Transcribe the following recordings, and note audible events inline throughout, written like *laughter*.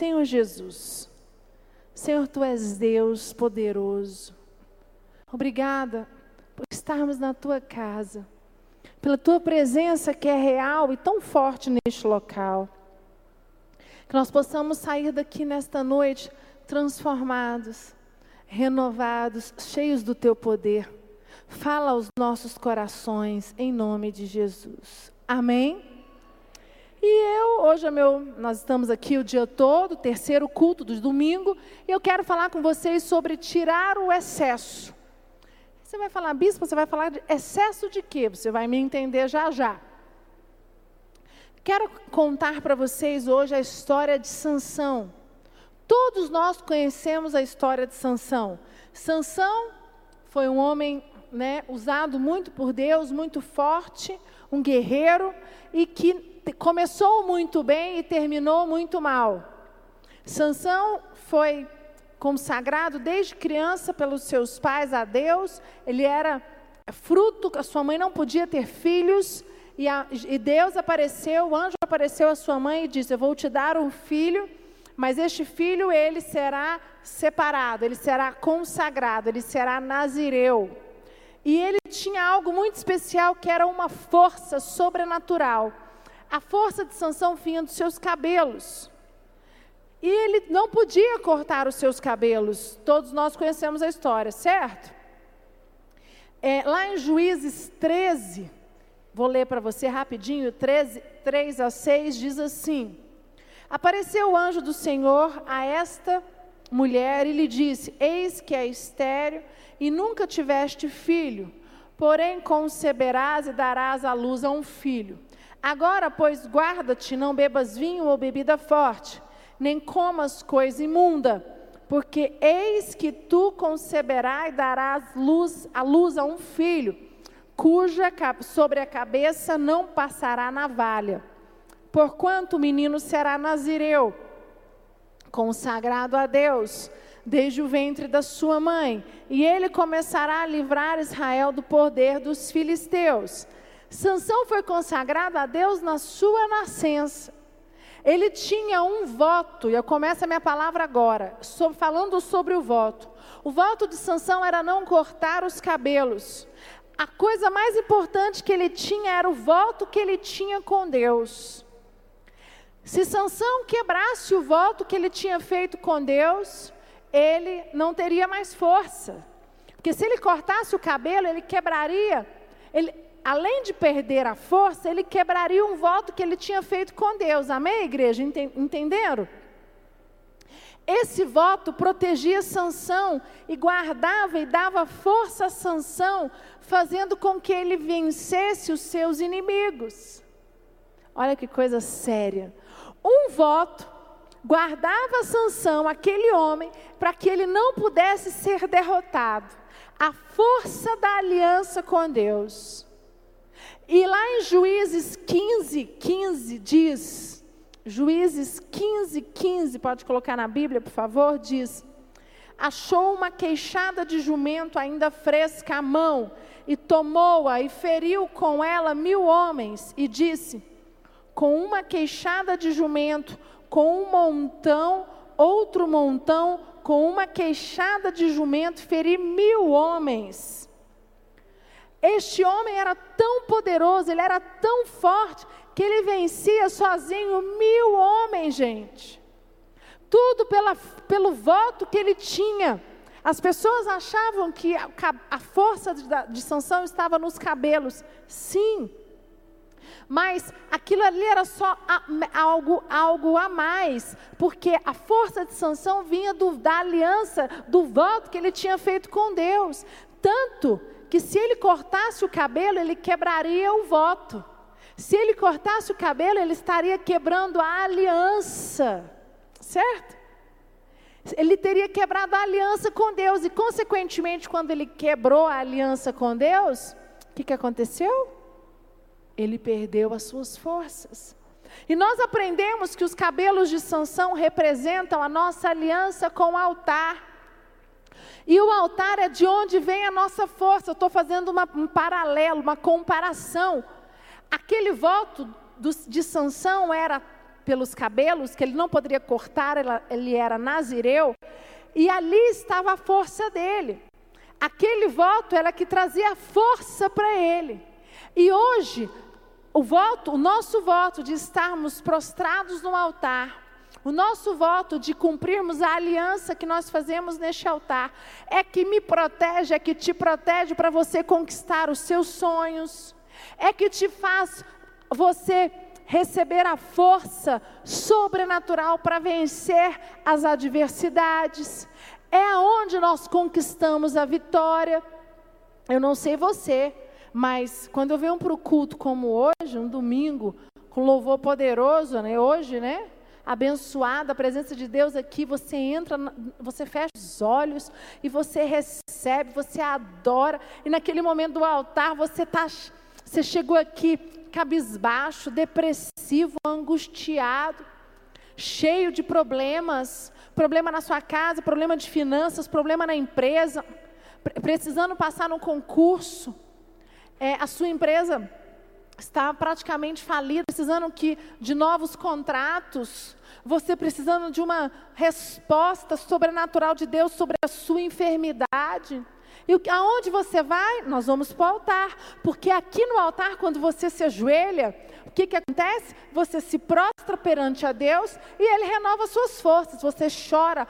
Senhor Jesus, Senhor, tu és Deus poderoso. Obrigada por estarmos na tua casa, pela tua presença que é real e tão forte neste local. Que nós possamos sair daqui nesta noite transformados, renovados, cheios do teu poder. Fala aos nossos corações, em nome de Jesus. Amém? E eu, hoje é meu, nós estamos aqui o dia todo, terceiro culto do domingo, e eu quero falar com vocês sobre tirar o excesso. Você vai falar, bispo, você vai falar de excesso de quê? Você vai me entender já já. Quero contar para vocês hoje a história de Sansão. Todos nós conhecemos a história de Sansão. Sansão foi um homem né, usado muito por Deus, muito forte, um guerreiro, e que começou muito bem e terminou muito mal. Sansão foi consagrado desde criança pelos seus pais a Deus. Ele era fruto, a sua mãe não podia ter filhos. E, a, e Deus apareceu, o anjo apareceu à sua mãe e disse: Eu vou te dar um filho, mas este filho ele será separado, ele será consagrado, ele será nazireu. E ele tinha algo muito especial que era uma força sobrenatural a força de Sansão vinha dos seus cabelos. E ele não podia cortar os seus cabelos. Todos nós conhecemos a história, certo? É, lá em Juízes 13, vou ler para você rapidinho, 13, 3 a 6, diz assim: Apareceu o anjo do Senhor a esta mulher e lhe disse: Eis que é estéreo e nunca tiveste filho, porém conceberás e darás à luz a um filho. Agora, pois, guarda-te, não bebas vinho ou bebida forte, nem comas coisa imunda, porque eis que tu conceberás e darás luz, a luz a um filho, cuja sobre a cabeça não passará navalha. Porquanto o menino será nazireu, consagrado a Deus, desde o ventre da sua mãe, e ele começará a livrar Israel do poder dos filisteus. Sansão foi consagrado a Deus na sua nascença. Ele tinha um voto, e eu começo a minha palavra agora, sobre, falando sobre o voto. O voto de Sansão era não cortar os cabelos. A coisa mais importante que ele tinha era o voto que ele tinha com Deus. Se Sansão quebrasse o voto que ele tinha feito com Deus, ele não teria mais força. Porque se ele cortasse o cabelo, ele quebraria, ele, além de perder a força, ele quebraria um voto que ele tinha feito com Deus. Amém, igreja? Entenderam? Esse voto protegia Sansão e guardava e dava força a Sansão, fazendo com que ele vencesse os seus inimigos. Olha que coisa séria. Um voto guardava Sansão, aquele homem, para que ele não pudesse ser derrotado. A força da aliança com Deus. E lá em Juízes 15, 15 diz, Juízes 15, 15, pode colocar na Bíblia, por favor, diz: Achou uma queixada de jumento ainda fresca à mão, e tomou-a e feriu com ela mil homens, e disse: Com uma queixada de jumento, com um montão, outro montão, com uma queixada de jumento, feri mil homens. Este homem era tão poderoso, ele era tão forte, que ele vencia sozinho mil homens, gente. Tudo pela, pelo voto que ele tinha. As pessoas achavam que a, a força de, de Sansão estava nos cabelos. Sim. Mas aquilo ali era só a, algo, algo a mais, porque a força de Sansão vinha do, da aliança, do voto que ele tinha feito com Deus. Tanto que se ele cortasse o cabelo, ele quebraria o voto. Se ele cortasse o cabelo, ele estaria quebrando a aliança. Certo? Ele teria quebrado a aliança com Deus. E, consequentemente, quando ele quebrou a aliança com Deus, o que, que aconteceu? Ele perdeu as suas forças. E nós aprendemos que os cabelos de Sansão representam a nossa aliança com o altar. E o altar é de onde vem a nossa força. Eu estou fazendo uma, um paralelo, uma comparação. Aquele voto do, de Sansão era pelos cabelos, que ele não poderia cortar, ele era nazireu, e ali estava a força dele. Aquele voto era que trazia força para ele. E hoje, o voto, o nosso voto de estarmos prostrados no altar, o nosso voto de cumprirmos a aliança que nós fazemos neste altar, é que me protege, é que te protege para você conquistar os seus sonhos, é que te faz você receber a força sobrenatural para vencer as adversidades. É aonde nós conquistamos a vitória. Eu não sei você, mas quando eu venho para o culto como hoje, um domingo, com louvor poderoso, né? Hoje, né? Abençoada a presença de Deus aqui, você entra, você fecha os olhos e você recebe, você adora. E naquele momento do altar, você tá, você chegou aqui cabisbaixo, depressivo, angustiado, cheio de problemas, problema na sua casa, problema de finanças, problema na empresa, precisando passar no concurso, é, a sua empresa está praticamente falida, precisando que, de novos contratos, você precisando de uma resposta sobrenatural de Deus sobre a sua enfermidade. E aonde você vai? Nós vamos para o altar. Porque aqui no altar, quando você se ajoelha, o que, que acontece? Você se prostra perante a Deus e Ele renova suas forças. Você chora.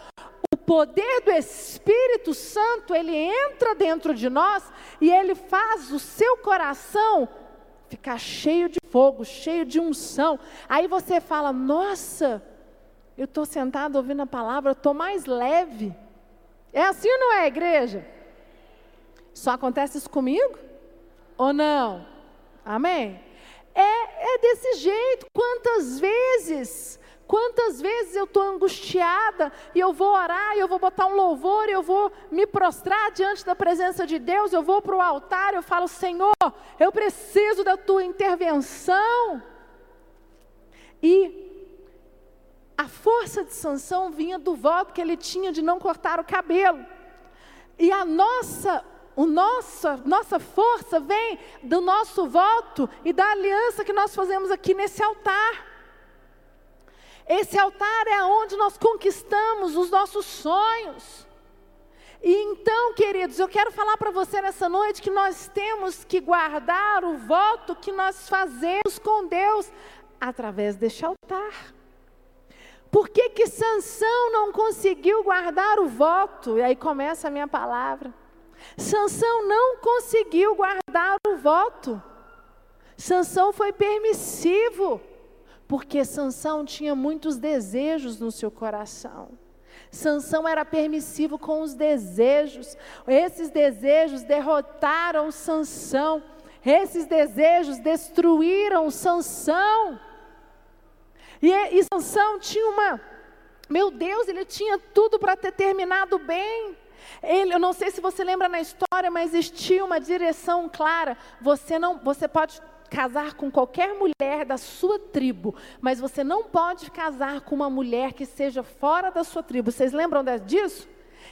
O poder do Espírito Santo, ele entra dentro de nós e ele faz o seu coração ficar cheio de fogo, cheio de unção. Aí você fala: Nossa, eu estou sentado ouvindo a palavra, estou mais leve. É assim ou não é, igreja? Só acontece isso comigo? Ou não? Amém? É, é desse jeito. Quantas vezes, quantas vezes eu estou angustiada e eu vou orar, eu vou botar um louvor, eu vou me prostrar diante da presença de Deus, eu vou para o altar, eu falo, Senhor, eu preciso da tua intervenção. E a força de Sansão vinha do voto que ele tinha de não cortar o cabelo. E a nossa o nossa, nossa força vem do nosso voto e da aliança que nós fazemos aqui nesse altar. Esse altar é onde nós conquistamos os nossos sonhos. E então, queridos, eu quero falar para você nessa noite que nós temos que guardar o voto que nós fazemos com Deus através deste altar. Por que que Sansão não conseguiu guardar o voto? E aí começa a minha palavra. Sansão não conseguiu guardar o voto. Sansão foi permissivo, porque Sansão tinha muitos desejos no seu coração. Sansão era permissivo com os desejos. Esses desejos derrotaram Sansão. Esses desejos destruíram Sansão. E, e Sansão tinha uma, meu Deus, ele tinha tudo para ter terminado bem. Ele, eu não sei se você lembra na história, mas existia uma direção clara. Você não, você pode casar com qualquer mulher da sua tribo, mas você não pode casar com uma mulher que seja fora da sua tribo. Vocês lembram disso?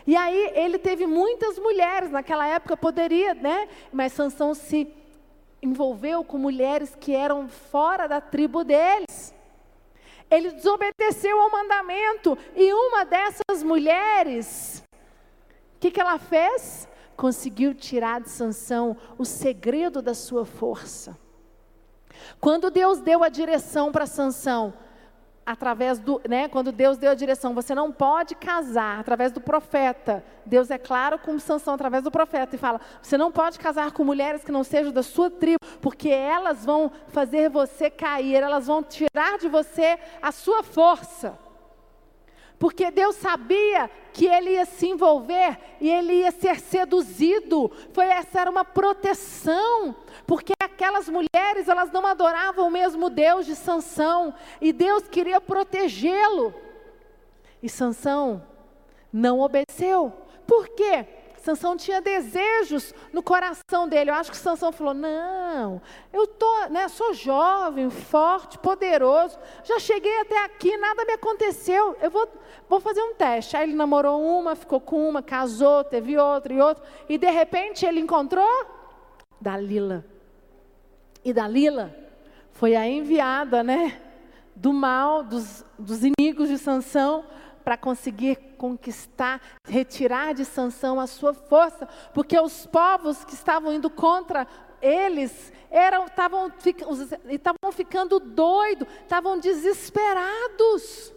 E aí ele teve muitas mulheres naquela época poderia, né? Mas Sansão se envolveu com mulheres que eram fora da tribo deles. Ele desobedeceu ao mandamento e uma dessas mulheres o que, que ela fez? Conseguiu tirar de Sansão o segredo da sua força. Quando Deus deu a direção para Sansão, através do, né, quando Deus deu a direção, você não pode casar através do profeta. Deus é claro com Sansão através do profeta e fala: você não pode casar com mulheres que não sejam da sua tribo, porque elas vão fazer você cair, elas vão tirar de você a sua força. Porque Deus sabia que ele ia se envolver e ele ia ser seduzido. Foi essa era uma proteção, porque aquelas mulheres, elas não adoravam o mesmo Deus de Sansão, e Deus queria protegê-lo. E Sansão não obedeceu. Por quê? Sansão tinha desejos no coração dele. Eu acho que Sansão falou: "Não, eu tô, né, sou jovem, forte, poderoso. Já cheguei até aqui, nada me aconteceu. Eu vou, vou fazer um teste". Aí ele namorou uma, ficou com uma, casou, teve outra e outra, e de repente ele encontrou Dalila. E Dalila foi a enviada, né, do mal, dos, dos inimigos de Sansão, para conseguir conquistar, retirar de Sansão a sua força, porque os povos que estavam indo contra eles eram estavam estavam ficando doidos, estavam desesperados.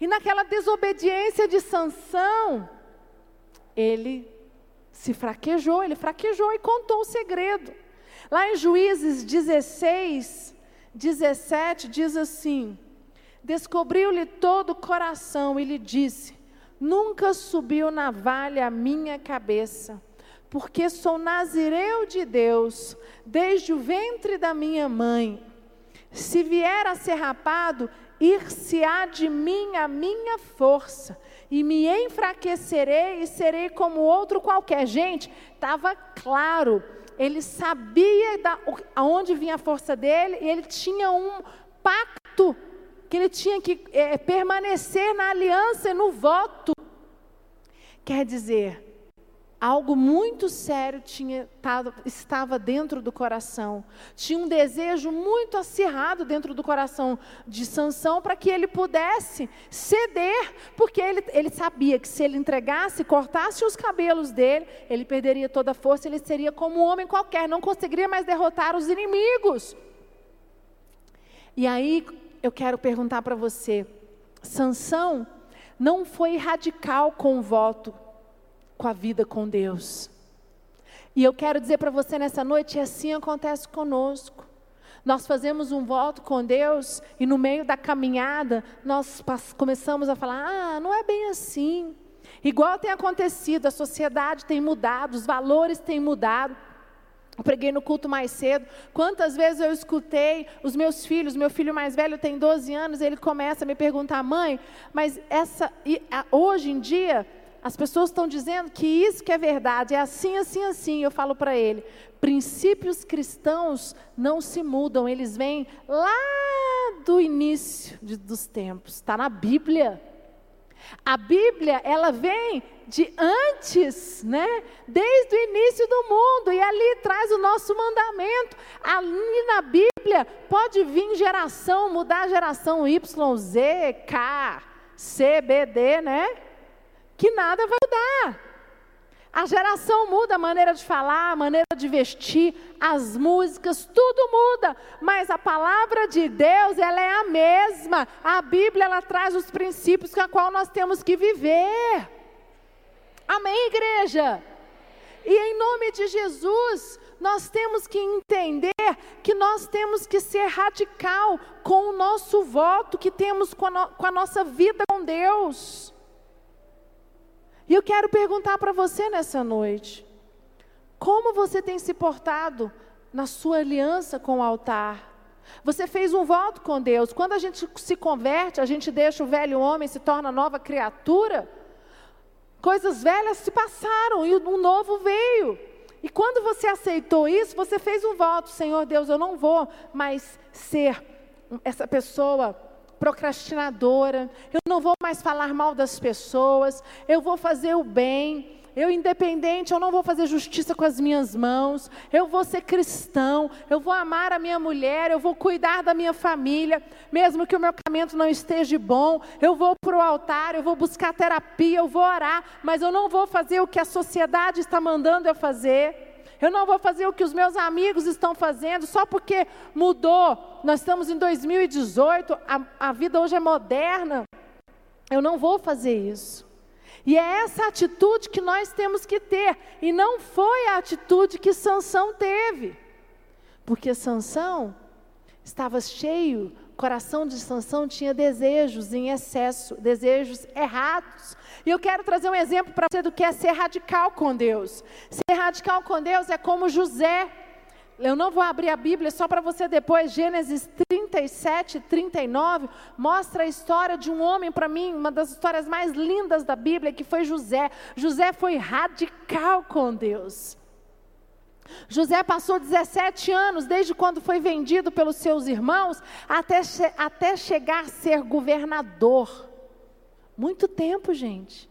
E naquela desobediência de Sansão, ele se fraquejou, ele fraquejou e contou o segredo. Lá em Juízes 16, 17 diz assim: Descobriu-lhe todo o coração e lhe disse: Nunca subiu navalha a minha cabeça, porque sou nazireu de Deus, desde o ventre da minha mãe. Se vier a ser rapado, ir-se-á de mim a minha força, e me enfraquecerei e serei como outro qualquer. Gente, estava claro, ele sabia da, aonde vinha a força dele, e ele tinha um pacto que ele tinha que é, permanecer na aliança e no voto. Quer dizer, algo muito sério tinha, estava dentro do coração. Tinha um desejo muito acirrado dentro do coração de Sansão para que ele pudesse ceder, porque ele, ele sabia que se ele entregasse, cortasse os cabelos dele, ele perderia toda a força, ele seria como um homem qualquer, não conseguiria mais derrotar os inimigos. E aí, eu quero perguntar para você: Sansão não foi radical com o voto, com a vida com Deus. E eu quero dizer para você nessa noite, assim acontece conosco. Nós fazemos um voto com Deus e no meio da caminhada nós começamos a falar: ah, não é bem assim. Igual tem acontecido, a sociedade tem mudado, os valores têm mudado. Eu preguei no culto mais cedo. Quantas vezes eu escutei os meus filhos, meu filho mais velho tem 12 anos, ele começa a me perguntar, mãe, mas essa hoje em dia as pessoas estão dizendo que isso que é verdade, é assim, assim, assim. Eu falo para ele: princípios cristãos não se mudam, eles vêm lá do início de, dos tempos, está na Bíblia. A Bíblia, ela vem de antes, né? Desde o início do mundo, e ali traz o nosso mandamento. Ali na Bíblia pode vir geração, mudar geração Y, Z, K, C, B, D, né? Que nada vai mudar. A geração muda a maneira de falar, a maneira de vestir, as músicas, tudo muda, mas a palavra de Deus, ela é a mesma. A Bíblia ela traz os princípios com a qual nós temos que viver. Amém, igreja. E em nome de Jesus, nós temos que entender que nós temos que ser radical com o nosso voto que temos com a, no, com a nossa vida com Deus. E eu quero perguntar para você nessa noite: como você tem se portado na sua aliança com o altar? Você fez um voto com Deus. Quando a gente se converte, a gente deixa o velho homem se torna nova criatura. Coisas velhas se passaram e um novo veio. E quando você aceitou isso, você fez um voto, Senhor Deus, eu não vou mais ser essa pessoa procrastinadora, eu não vou mais falar mal das pessoas, eu vou fazer o bem, eu independente, eu não vou fazer justiça com as minhas mãos, eu vou ser cristão, eu vou amar a minha mulher, eu vou cuidar da minha família, mesmo que o meu casamento não esteja bom, eu vou para o altar, eu vou buscar terapia, eu vou orar, mas eu não vou fazer o que a sociedade está mandando eu fazer. Eu não vou fazer o que os meus amigos estão fazendo só porque mudou. Nós estamos em 2018, a, a vida hoje é moderna. Eu não vou fazer isso. E é essa atitude que nós temos que ter, e não foi a atitude que Sansão teve. Porque Sansão estava cheio, coração de Sansão tinha desejos em excesso, desejos errados. E eu quero trazer um exemplo para você do que é ser radical com Deus. Ser radical com Deus é como José. Eu não vou abrir a Bíblia só para você depois, Gênesis 37, 39, mostra a história de um homem, para mim, uma das histórias mais lindas da Bíblia, que foi José. José foi radical com Deus. José passou 17 anos, desde quando foi vendido pelos seus irmãos, até, até chegar a ser governador. Muito tempo, gente.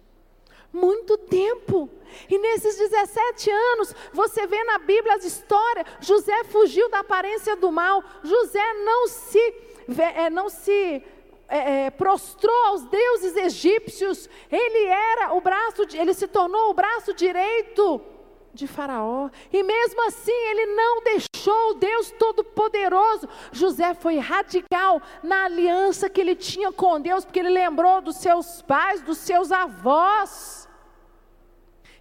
Muito tempo. E nesses 17 anos, você vê na Bíblia as histórias: José fugiu da aparência do mal, José não se é, não se é, é, prostrou aos deuses egípcios. Ele era o braço, ele se tornou o braço direito de Faraó. E mesmo assim, ele não deixou o Deus Todo-Poderoso. José foi radical na aliança que ele tinha com Deus, porque ele lembrou dos seus pais, dos seus avós.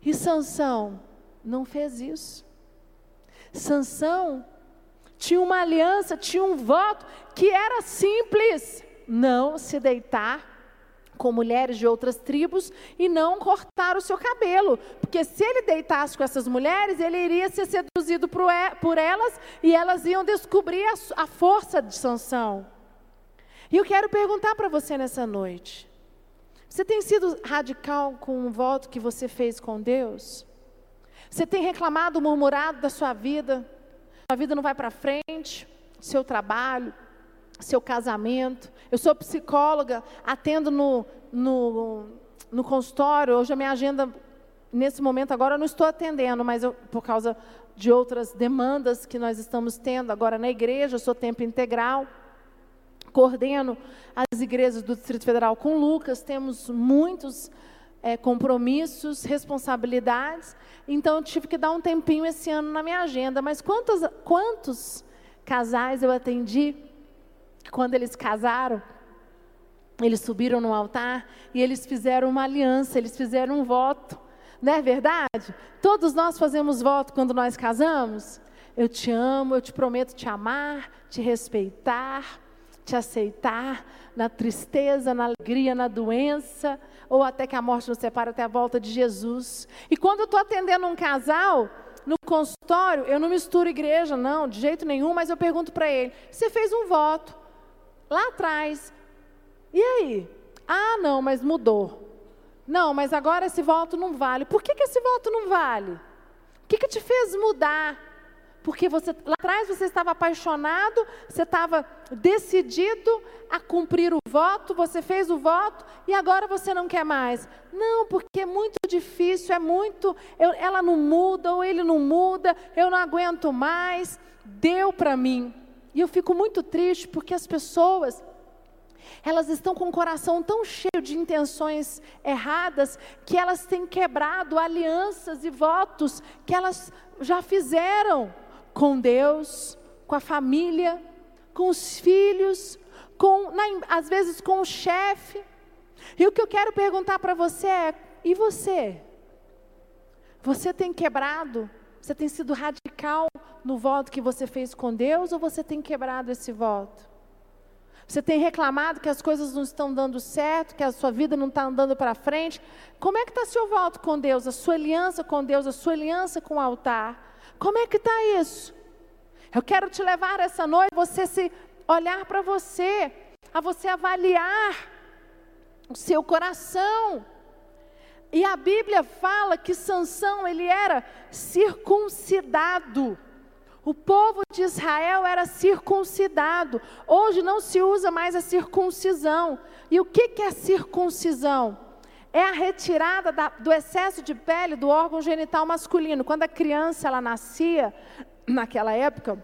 E Sansão não fez isso. Sansão tinha uma aliança, tinha um voto que era simples: não se deitar com mulheres de outras tribos e não cortar o seu cabelo, porque se ele deitasse com essas mulheres, ele iria ser seduzido por elas e elas iam descobrir a força de Sansão. E eu quero perguntar para você nessa noite: você tem sido radical com o voto que você fez com Deus? Você tem reclamado, murmurado da sua vida? Sua vida não vai para frente, seu trabalho, seu casamento. Eu sou psicóloga, atendo no, no, no consultório. Hoje a minha agenda, nesse momento agora, eu não estou atendendo, mas eu, por causa de outras demandas que nós estamos tendo agora na igreja, eu sou tempo integral. Coordeno as igrejas do Distrito Federal com Lucas, temos muitos é, compromissos, responsabilidades. Então, eu tive que dar um tempinho esse ano na minha agenda. Mas quantos, quantos casais eu atendi quando eles casaram? Eles subiram no altar e eles fizeram uma aliança, eles fizeram um voto. Não é verdade? Todos nós fazemos voto quando nós casamos. Eu te amo, eu te prometo te amar, te respeitar, te aceitar na tristeza, na alegria, na doença, ou até que a morte nos separe até a volta de Jesus. E quando eu estou atendendo um casal, no consultório, eu não misturo igreja, não, de jeito nenhum, mas eu pergunto para ele: você fez um voto lá atrás, e aí? Ah, não, mas mudou. Não, mas agora esse voto não vale. Por que, que esse voto não vale? O que, que te fez mudar? Porque você, lá atrás você estava apaixonado, você estava decidido a cumprir o voto, você fez o voto e agora você não quer mais. Não, porque é muito difícil, é muito. Eu, ela não muda ou ele não muda, eu não aguento mais. Deu para mim. E eu fico muito triste porque as pessoas elas estão com o coração tão cheio de intenções erradas que elas têm quebrado alianças e votos que elas já fizeram com Deus, com a família, com os filhos, com, na, às vezes com o chefe. E o que eu quero perguntar para você é: e você? Você tem quebrado? Você tem sido radical no voto que você fez com Deus ou você tem quebrado esse voto? Você tem reclamado que as coisas não estão dando certo, que a sua vida não está andando para frente? Como é que está seu voto com Deus, a sua aliança com Deus, a sua aliança com o altar? Como é que está isso? Eu quero te levar essa noite, você se olhar para você, a você avaliar o seu coração. E a Bíblia fala que Sansão ele era circuncidado. O povo de Israel era circuncidado. Hoje não se usa mais a circuncisão. E o que, que é circuncisão? é a retirada da, do excesso de pele do órgão genital masculino. Quando a criança ela nascia, naquela época,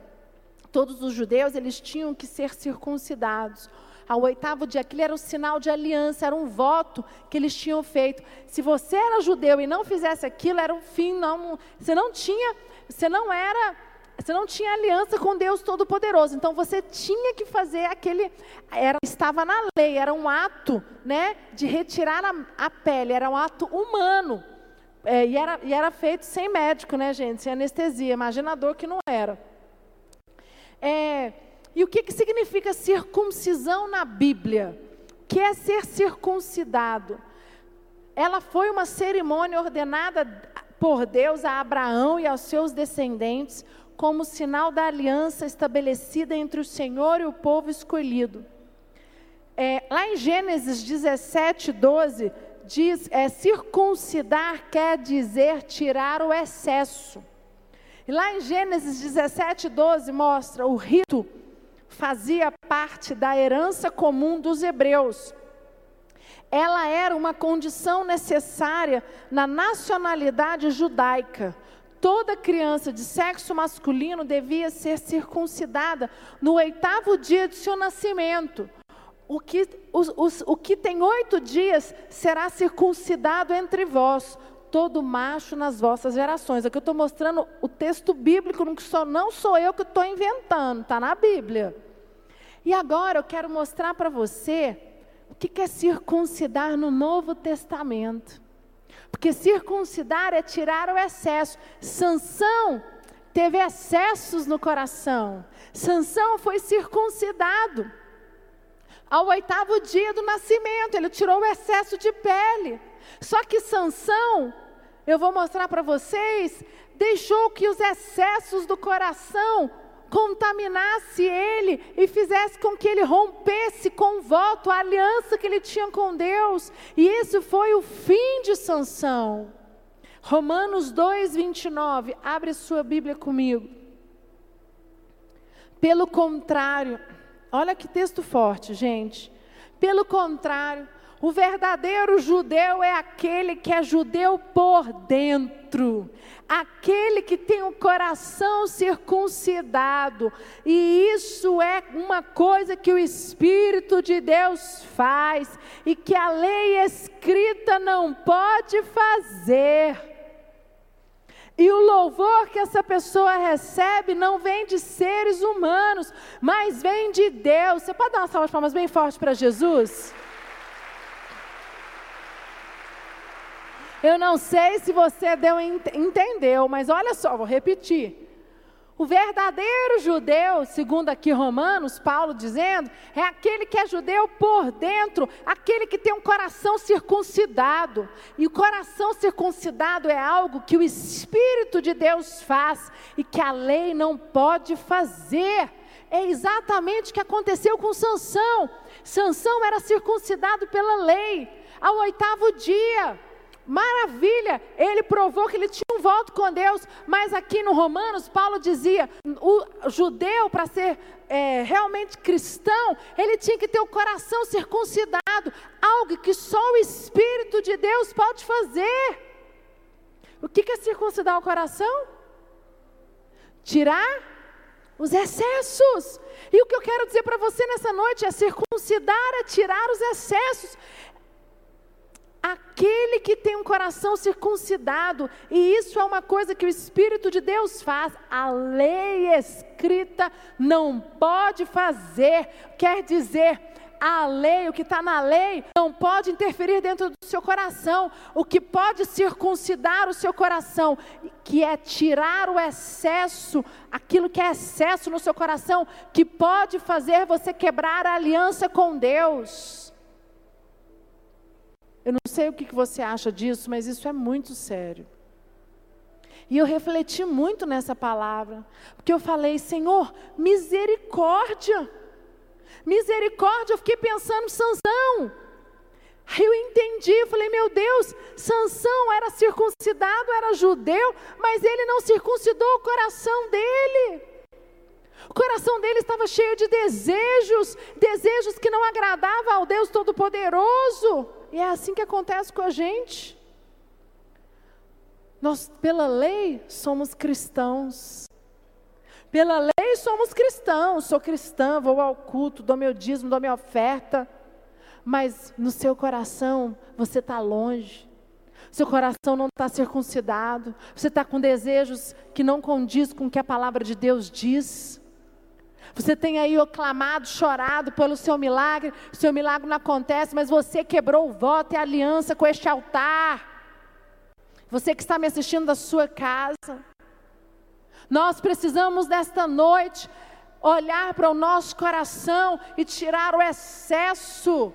todos os judeus eles tinham que ser circuncidados. Ao oitavo dia, aquilo era um sinal de aliança, era um voto que eles tinham feito. Se você era judeu e não fizesse aquilo, era um fim, não, você não tinha, você não era você não tinha aliança com Deus Todo-Poderoso. Então você tinha que fazer aquele. Era, estava na lei, era um ato né, de retirar a, a pele, era um ato humano. É, e, era, e era feito sem médico, né, gente? Sem anestesia. Imagina a dor que não era. É, e o que, que significa circuncisão na Bíblia? O que é ser circuncidado? Ela foi uma cerimônia ordenada por Deus a Abraão e aos seus descendentes como sinal da aliança estabelecida entre o Senhor e o povo escolhido. É, lá em Gênesis 17, 12, diz: é, circuncidar quer dizer tirar o excesso. E lá em Gênesis 17, 12 mostra o rito fazia parte da herança comum dos hebreus. Ela era uma condição necessária na nacionalidade judaica toda criança de sexo masculino devia ser circuncidada no oitavo dia de seu nascimento. O que, os, os, o que tem oito dias será circuncidado entre vós, todo macho nas vossas gerações. Aqui eu estou mostrando o texto bíblico, não sou, não sou eu que estou inventando, está na Bíblia. E agora eu quero mostrar para você o que é circuncidar no Novo Testamento. Porque circuncidar é tirar o excesso. Sansão teve excessos no coração. Sansão foi circuncidado. Ao oitavo dia do nascimento, ele tirou o excesso de pele. Só que Sansão, eu vou mostrar para vocês, deixou que os excessos do coração contaminasse ele e fizesse com que ele rompesse com o voto, a aliança que ele tinha com Deus. E esse foi o fim de Sansão. Romanos 2, 29. Abre sua Bíblia comigo. Pelo contrário, olha que texto forte, gente. Pelo contrário, o verdadeiro judeu é aquele que é judeu por dentro, aquele que tem o coração circuncidado, e isso é uma coisa que o Espírito de Deus faz e que a lei escrita não pode fazer. E o louvor que essa pessoa recebe não vem de seres humanos, mas vem de Deus. Você pode dar uma salva de palmas bem forte para Jesus? Eu não sei se você deu entendeu, mas olha só, vou repetir. O verdadeiro judeu, segundo aqui Romanos, Paulo dizendo, é aquele que é judeu por dentro, aquele que tem um coração circuncidado. E o coração circuncidado é algo que o Espírito de Deus faz e que a lei não pode fazer. É exatamente o que aconteceu com Sansão. Sansão era circuncidado pela lei ao oitavo dia. Maravilha! Ele provou que ele tinha um voto com Deus, mas aqui no Romanos, Paulo dizia: o judeu, para ser é, realmente cristão, ele tinha que ter o coração circuncidado, algo que só o Espírito de Deus pode fazer. O que é circuncidar o coração? Tirar os excessos. E o que eu quero dizer para você nessa noite é circuncidar, é tirar os excessos, aquele que tem um coração circuncidado, e isso é uma coisa que o Espírito de Deus faz, a lei escrita não pode fazer, quer dizer, a lei, o que está na lei, não pode interferir dentro do seu coração. O que pode circuncidar o seu coração, que é tirar o excesso, aquilo que é excesso no seu coração, que pode fazer você quebrar a aliança com Deus. Eu não sei o que você acha disso, mas isso é muito sério. E eu refleti muito nessa palavra, porque eu falei, Senhor, misericórdia. Misericórdia, eu fiquei pensando, Sansão. Aí eu entendi, eu falei, meu Deus, Sansão era circuncidado, era judeu, mas ele não circuncidou o coração dele. O coração dele estava cheio de desejos, desejos que não agradavam ao Deus Todo-Poderoso. E é assim que acontece com a gente. Nós, pela lei, somos cristãos. Pela lei, somos cristãos. Sou cristã, vou ao culto, dou meu dízimo, dou minha oferta. Mas no seu coração, você está longe. Seu coração não está circuncidado. Você está com desejos que não condiz com o que a palavra de Deus diz. Você tem aí clamado, chorado pelo seu milagre, seu milagre não acontece, mas você quebrou o voto e a aliança com este altar. Você que está me assistindo da sua casa. Nós precisamos nesta noite olhar para o nosso coração e tirar o excesso.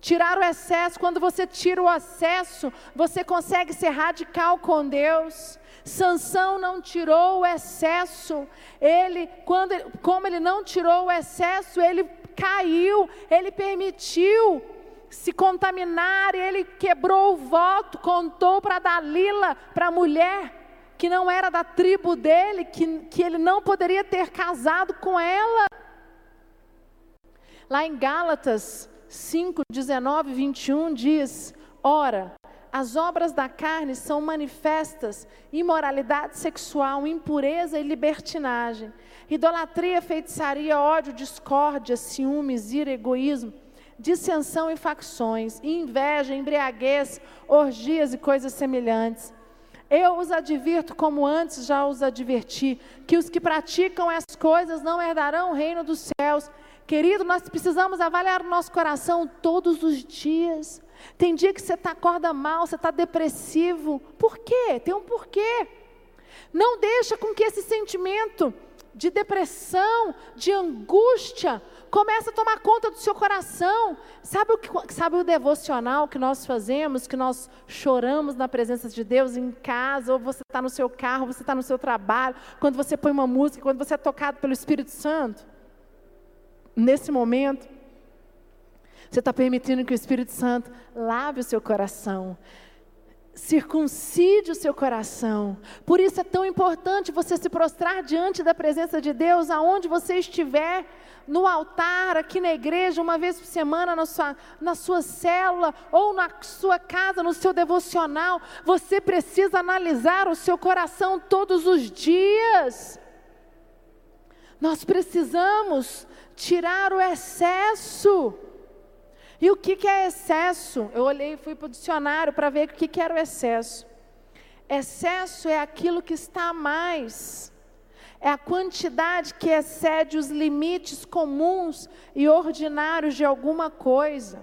Tirar o excesso, quando você tira o excesso, você consegue ser radical com Deus. Sansão não tirou o excesso. Ele, quando, como ele não tirou o excesso, ele caiu, ele permitiu se contaminar, ele quebrou o voto, contou para Dalila, para a mulher que não era da tribo dele, que, que ele não poderia ter casado com ela. Lá em Gálatas 5, 19 21 diz: Ora, as obras da carne são manifestas imoralidade sexual, impureza e libertinagem, idolatria, feitiçaria, ódio, discórdia, ciúmes, ira, egoísmo, dissensão e facções, inveja, embriaguez, orgias e coisas semelhantes. Eu os advirto, como antes já os adverti, que os que praticam essas coisas não herdarão o reino dos céus. Querido, nós precisamos avaliar o nosso coração todos os dias. Tem dia que você tá, acorda mal, você está depressivo. Por quê? Tem um porquê. Não deixa com que esse sentimento de depressão, de angústia, comece a tomar conta do seu coração. Sabe o, que, sabe o devocional que nós fazemos, que nós choramos na presença de Deus em casa, ou você está no seu carro, você está no seu trabalho, quando você põe uma música, quando você é tocado pelo Espírito Santo? Nesse momento, você está permitindo que o Espírito Santo lave o seu coração, circuncide o seu coração. Por isso é tão importante você se prostrar diante da presença de Deus, aonde você estiver, no altar, aqui na igreja, uma vez por semana, na sua, na sua célula, ou na sua casa, no seu devocional. Você precisa analisar o seu coração todos os dias. Nós precisamos tirar o excesso. E o que, que é excesso? Eu olhei e fui para o dicionário para ver o que, que era o excesso. Excesso é aquilo que está a mais. É a quantidade que excede os limites comuns e ordinários de alguma coisa.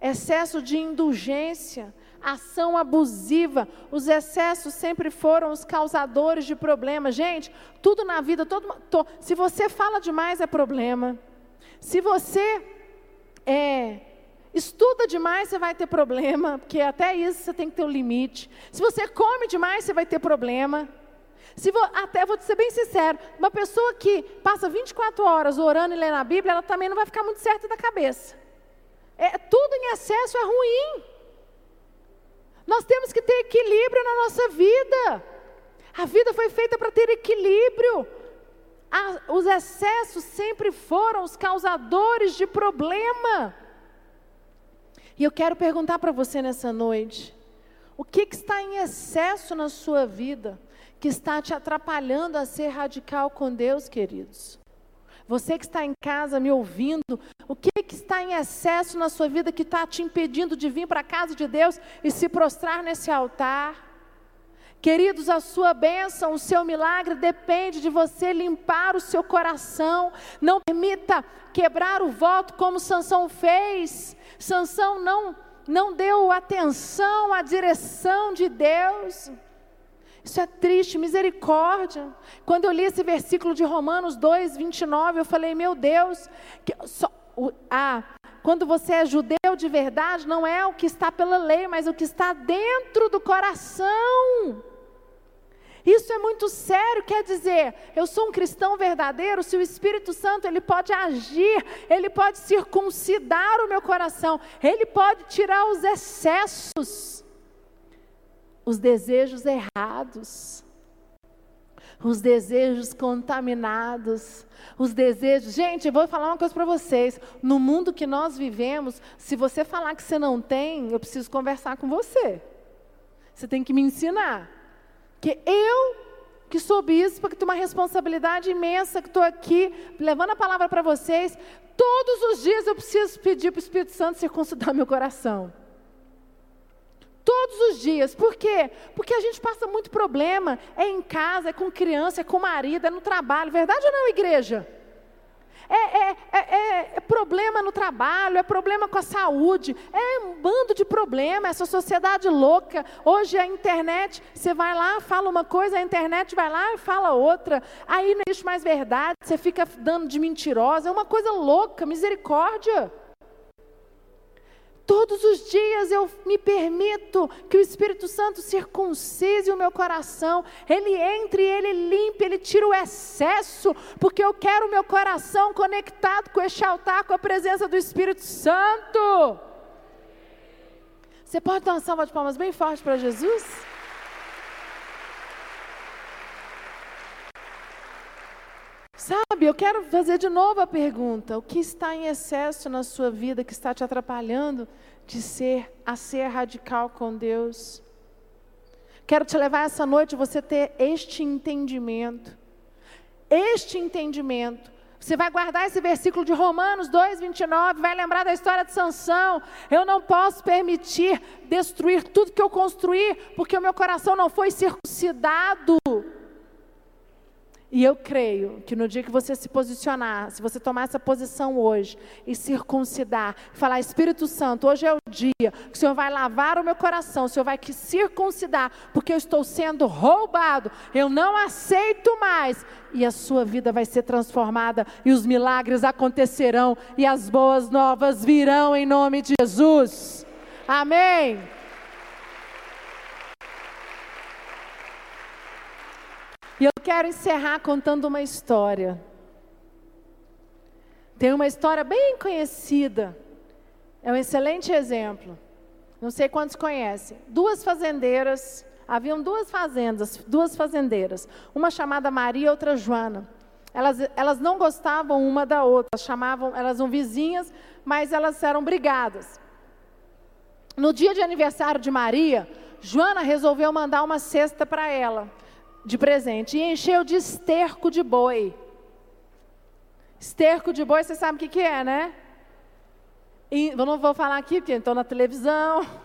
Excesso de indulgência, ação abusiva. Os excessos sempre foram os causadores de problemas. Gente, tudo na vida, todo, to, se você fala demais é problema. Se você é, Estuda demais, você vai ter problema, porque até isso você tem que ter um limite. Se você come demais, você vai ter problema. Se vo, até vou ser bem sincero, uma pessoa que passa 24 horas orando e lendo a Bíblia, ela também não vai ficar muito certa da cabeça. É, tudo em excesso é ruim. Nós temos que ter equilíbrio na nossa vida. A vida foi feita para ter equilíbrio. A, os excessos sempre foram os causadores de problema. E eu quero perguntar para você nessa noite: o que, que está em excesso na sua vida que está te atrapalhando a ser radical com Deus, queridos? Você que está em casa me ouvindo, o que, que está em excesso na sua vida que está te impedindo de vir para a casa de Deus e se prostrar nesse altar? Queridos, a sua bênção, o seu milagre depende de você limpar o seu coração. Não permita quebrar o voto como Sansão fez. Sansão não, não deu atenção à direção de Deus. Isso é triste, misericórdia. Quando eu li esse versículo de Romanos 2, 29, eu falei, meu Deus, que, só, ah, quando você é judeu de verdade, não é o que está pela lei, mas o que está dentro do coração. Isso é muito sério, quer dizer, eu sou um cristão verdadeiro, se o Espírito Santo ele pode agir, ele pode circuncidar o meu coração, ele pode tirar os excessos, os desejos errados, os desejos contaminados, os desejos. Gente, eu vou falar uma coisa para vocês. No mundo que nós vivemos, se você falar que você não tem, eu preciso conversar com você. Você tem que me ensinar. Que eu, que sou bispa, que tenho uma responsabilidade imensa, que estou aqui levando a palavra para vocês, todos os dias eu preciso pedir para o Espírito Santo circuncidar meu coração. Todos os dias. Por quê? Porque a gente passa muito problema. É em casa, é com criança, é com marido, é no trabalho. Verdade ou não, igreja? é, é, é, é, problema no trabalho, é problema com a saúde, é um bando de problemas, essa sociedade louca. Hoje a internet, você vai lá, fala uma coisa, a internet vai lá e fala outra. Aí não existe mais verdade, você fica dando de mentirosa, é uma coisa louca, misericórdia. Todos os dias eu me permito que o Espírito Santo circuncise o meu coração, ele entre, ele limpe, ele tira o excesso, porque eu quero o meu coração conectado com este altar, com a presença do Espírito Santo. Você pode dar uma salva de palmas bem forte para Jesus? Sabe, eu quero fazer de novo a pergunta: o que está em excesso na sua vida que está te atrapalhando de ser a ser radical com Deus. Quero te levar essa noite você ter este entendimento. Este entendimento. Você vai guardar esse versículo de Romanos 2, 29, vai lembrar da história de Sansão. Eu não posso permitir destruir tudo que eu construí, porque o meu coração não foi circuncidado. E eu creio que no dia que você se posicionar, se você tomar essa posição hoje e circuncidar, falar Espírito Santo, hoje é o dia que o Senhor vai lavar o meu coração, o Senhor vai que circuncidar, porque eu estou sendo roubado, eu não aceito mais. E a sua vida vai ser transformada e os milagres acontecerão e as boas novas virão em nome de Jesus. Amém. E eu quero encerrar contando uma história. Tem uma história bem conhecida. É um excelente exemplo. Não sei quantos conhecem. Duas fazendeiras, haviam duas fazendas, duas fazendeiras, uma chamada Maria e outra Joana. Elas, elas não gostavam uma da outra, elas chamavam, elas eram vizinhas, mas elas eram brigadas. No dia de aniversário de Maria, Joana resolveu mandar uma cesta para ela de presente e encheu de esterco de boi. Esterco de boi, você sabe o que, que é, né? E, eu não vou falar aqui, porque estou na televisão. *laughs*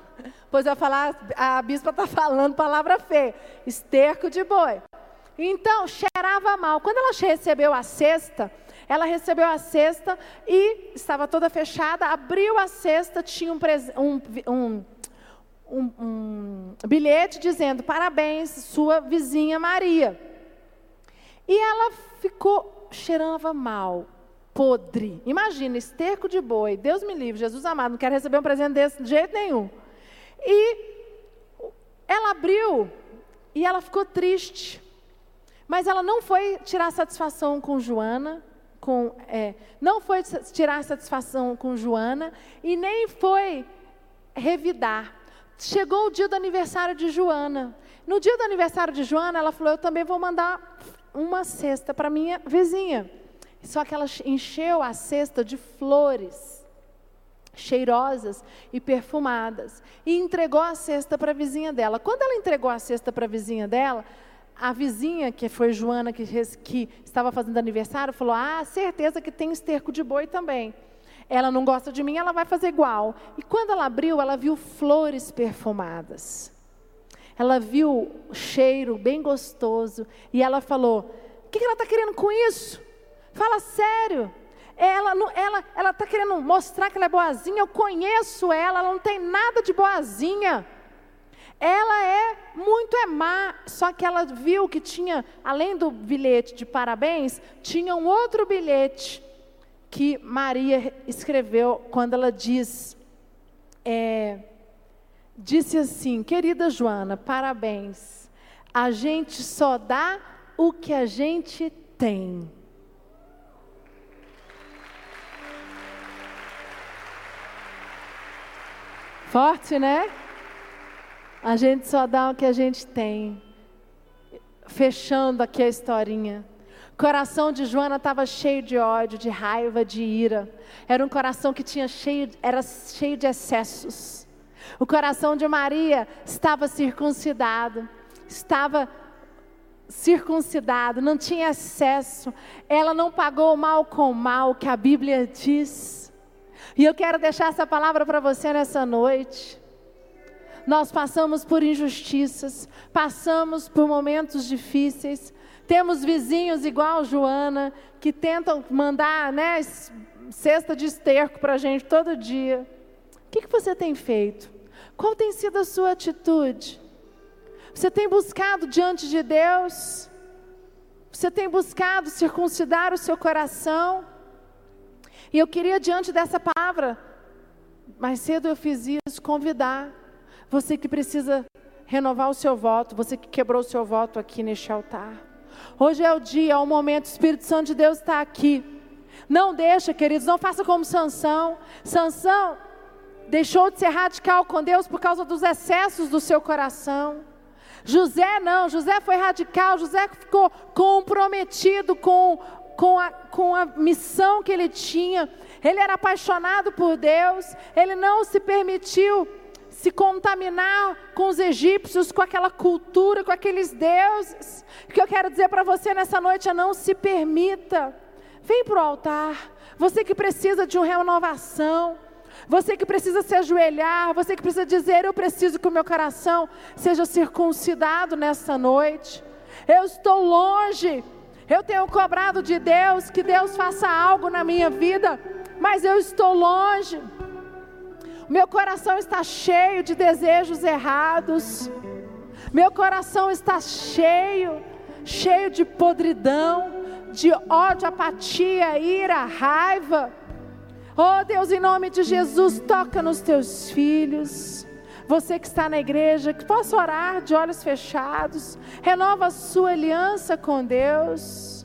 Pois eu falar, a bispa está falando palavra feia. Esterco de boi. Então, cheirava mal. Quando ela recebeu a cesta, ela recebeu a cesta e estava toda fechada, abriu a cesta, tinha um, um, um um, um bilhete dizendo: parabéns, sua vizinha Maria. E ela ficou, cheirava mal, podre. Imagina, esterco de boi, Deus me livre, Jesus amado, não quero receber um presente desse de jeito nenhum. E ela abriu e ela ficou triste. Mas ela não foi tirar satisfação com Joana, com, é, não foi tirar satisfação com Joana e nem foi revidar. Chegou o dia do aniversário de Joana. No dia do aniversário de Joana, ela falou: Eu também vou mandar uma cesta para minha vizinha. Só que ela encheu a cesta de flores, cheirosas e perfumadas, e entregou a cesta para a vizinha dela. Quando ela entregou a cesta para a vizinha dela, a vizinha, que foi Joana, que, que estava fazendo aniversário, falou: Ah, certeza que tem esterco de boi também ela não gosta de mim, ela vai fazer igual. E quando ela abriu, ela viu flores perfumadas. Ela viu o cheiro bem gostoso e ela falou: O que ela está querendo com isso? Fala sério. Ela ela ela está querendo mostrar que ela é boazinha. Eu conheço ela, ela não tem nada de boazinha. Ela é muito é má, só que ela viu que tinha, além do bilhete de parabéns, tinha um outro bilhete que Maria escreveu quando ela diz, é, disse assim, querida Joana, parabéns. A gente só dá o que a gente tem. Forte, né? A gente só dá o que a gente tem. Fechando aqui a historinha. O coração de Joana estava cheio de ódio, de raiva, de ira. Era um coração que tinha cheio, era cheio de excessos. O coração de Maria estava circuncidado, estava circuncidado, não tinha excesso. Ela não pagou mal com mal, que a Bíblia diz. E eu quero deixar essa palavra para você nessa noite. Nós passamos por injustiças, passamos por momentos difíceis, temos vizinhos igual Joana, que tentam mandar né, cesta de esterco para a gente todo dia. O que, que você tem feito? Qual tem sido a sua atitude? Você tem buscado diante de Deus? Você tem buscado circuncidar o seu coração? E eu queria, diante dessa palavra, mais cedo eu fiz isso, convidar você que precisa renovar o seu voto, você que quebrou o seu voto aqui neste altar. Hoje é o dia, é o momento, o Espírito Santo de Deus está aqui. Não deixa, queridos, não faça como Sansão. Sansão deixou de ser radical com Deus por causa dos excessos do seu coração. José não, José foi radical, José ficou comprometido com com a, com a missão que ele tinha. Ele era apaixonado por Deus, ele não se permitiu se contaminar com os egípcios, com aquela cultura, com aqueles deuses. O que eu quero dizer para você nessa noite é não se permita. Vem para o altar. Você que precisa de uma renovação. Você que precisa se ajoelhar, você que precisa dizer: Eu preciso que o meu coração seja circuncidado nessa noite. Eu estou longe, eu tenho cobrado de Deus que Deus faça algo na minha vida, mas eu estou longe. Meu coração está cheio de desejos errados. Meu coração está cheio, cheio de podridão, de ódio, apatia, ira, raiva. Oh Deus, em nome de Jesus, toca nos teus filhos. Você que está na igreja, que possa orar de olhos fechados, renova a sua aliança com Deus.